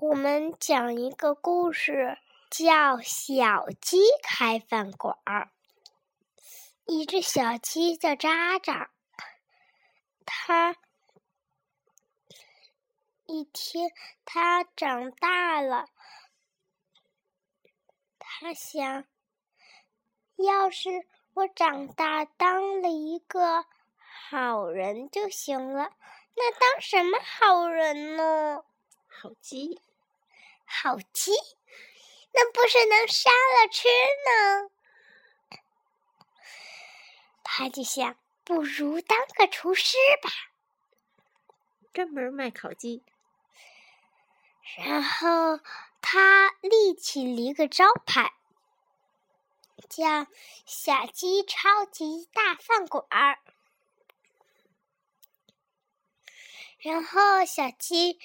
我们讲一个故事，叫《小鸡开饭馆儿》。一只小鸡叫渣渣，它一天它长大了，它想，要是我长大当了一个好人就行了。那当什么好人呢？好鸡，好鸡，那不是能杀了吃呢？他就想，不如当个厨师吧，专门卖烤鸡。然后他立起了一个招牌，叫“小鸡超级大饭馆儿”。然后小鸡。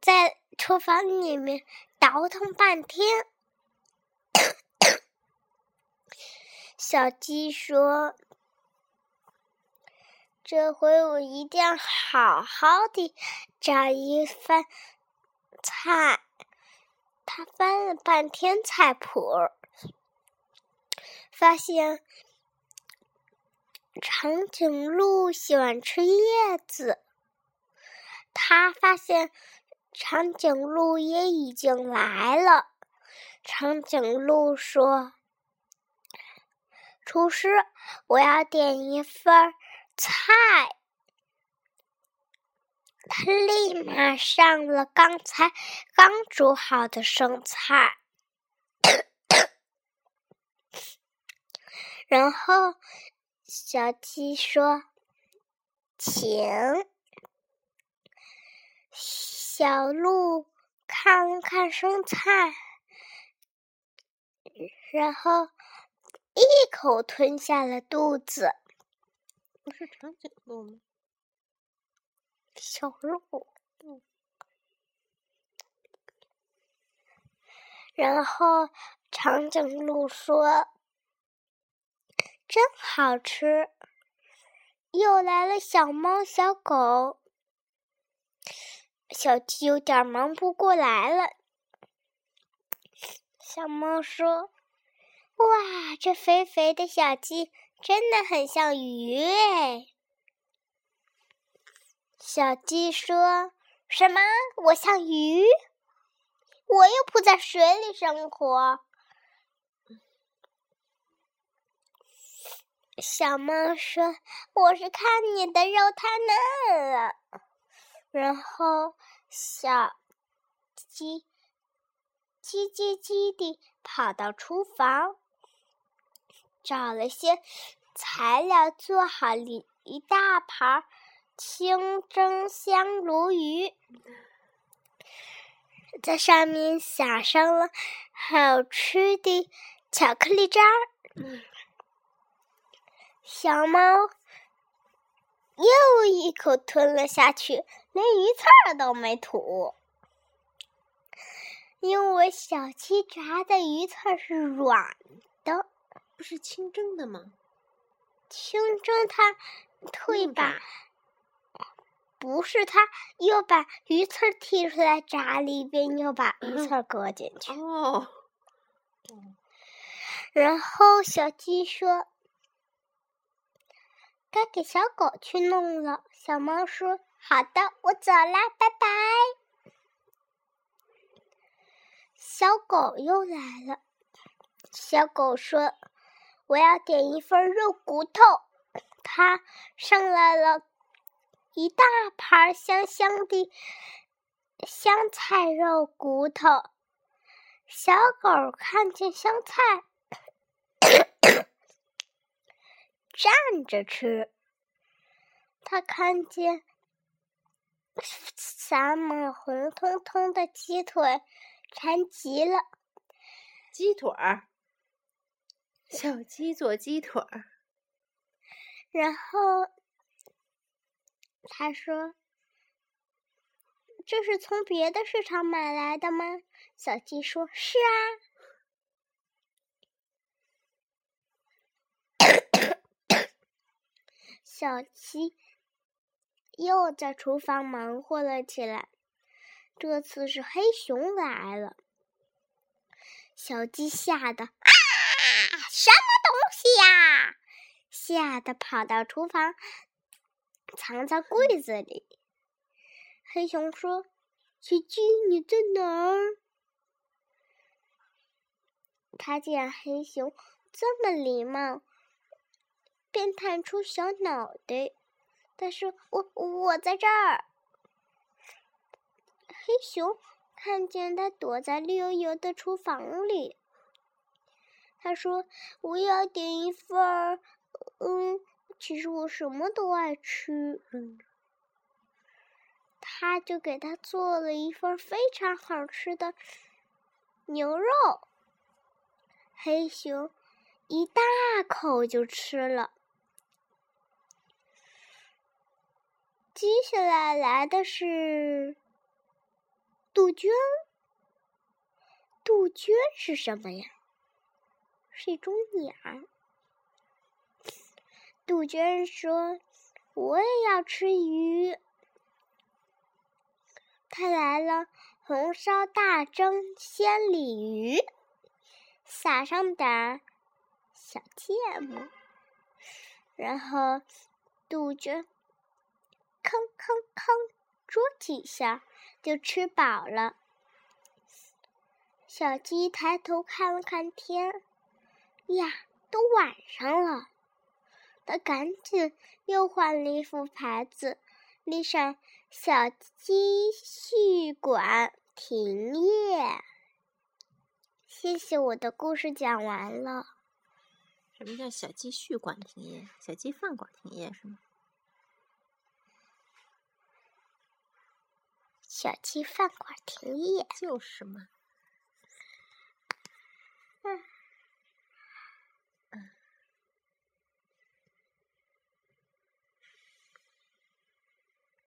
在厨房里面倒腾半天，小鸡说：“这回我一定要好好的找一份菜。”他翻了半天菜谱，发现长颈鹿喜欢吃叶子。他发现。长颈鹿也已经来了。长颈鹿说：“厨师，我要点一份菜。”他立马上了刚才刚煮好的生菜，然后小鸡说：“请。”小鹿看看生菜，然后一口吞下了肚子。不是长颈鹿吗？小鹿。然后长颈鹿说：“真好吃。”又来了小猫、小狗。小鸡有点忙不过来了。小猫说：“哇，这肥肥的小鸡真的很像鱼哎。”小鸡说：“什么？我像鱼？我又不在水里生活。”小猫说：“我是看你的肉太嫩了。”然后，小鸡叽叽叽地跑到厨房，找了些材料，做好了一大盘清蒸香鲈鱼，在上面撒上了好吃的巧克力渣儿。小猫。又一口吞了下去，连鱼刺儿都没吐。因为小鸡炸的鱼刺儿是软的，不是清蒸的吗？清蒸它会把，不是它又把鱼刺儿剔出来炸了一遍，又把鱼刺儿搁进去。哦，然后小鸡说。该给小狗去弄了。小猫说：“好的，我走啦，拜拜。”小狗又来了。小狗说：“我要点一份肉骨头。”它上来了一大盘香香的香菜肉骨头。小狗看见香菜。站着吃，他看见撒满红彤彤的鸡腿，馋极了。鸡腿儿，小鸡做鸡腿儿。然后他说：“这是从别的市场买来的吗？”小鸡说：“是啊。”小鸡又在厨房忙活了起来。这次是黑熊来了。小鸡吓得啊，什么东西呀？吓得跑到厨房，藏在柜子里。黑熊说：“小鸡，你在哪儿？”他见黑熊这么礼貌，便探出小脑袋。他说我我在这儿。黑熊看见他躲在绿油油的厨房里，他说：“我要点一份儿。”嗯，其实我什么都爱吃。他就给他做了一份非常好吃的牛肉。黑熊一大口就吃了。接下来来的是杜鹃。杜鹃是什么呀？是一种鸟。杜鹃说：“我也要吃鱼。”他来了红烧大蒸鲜鲤鱼，撒上点儿小芥末，然后杜鹃吭吭吭啄几下就吃饱了。小鸡抬头看了看天，呀，都晚上了。他赶紧又换了一副牌子，立上“小鸡畜馆停业”。谢谢，我的故事讲完了。什么叫小鸡续馆停业？小鸡饭馆停业是吗？小鸡饭馆停业就是嘛。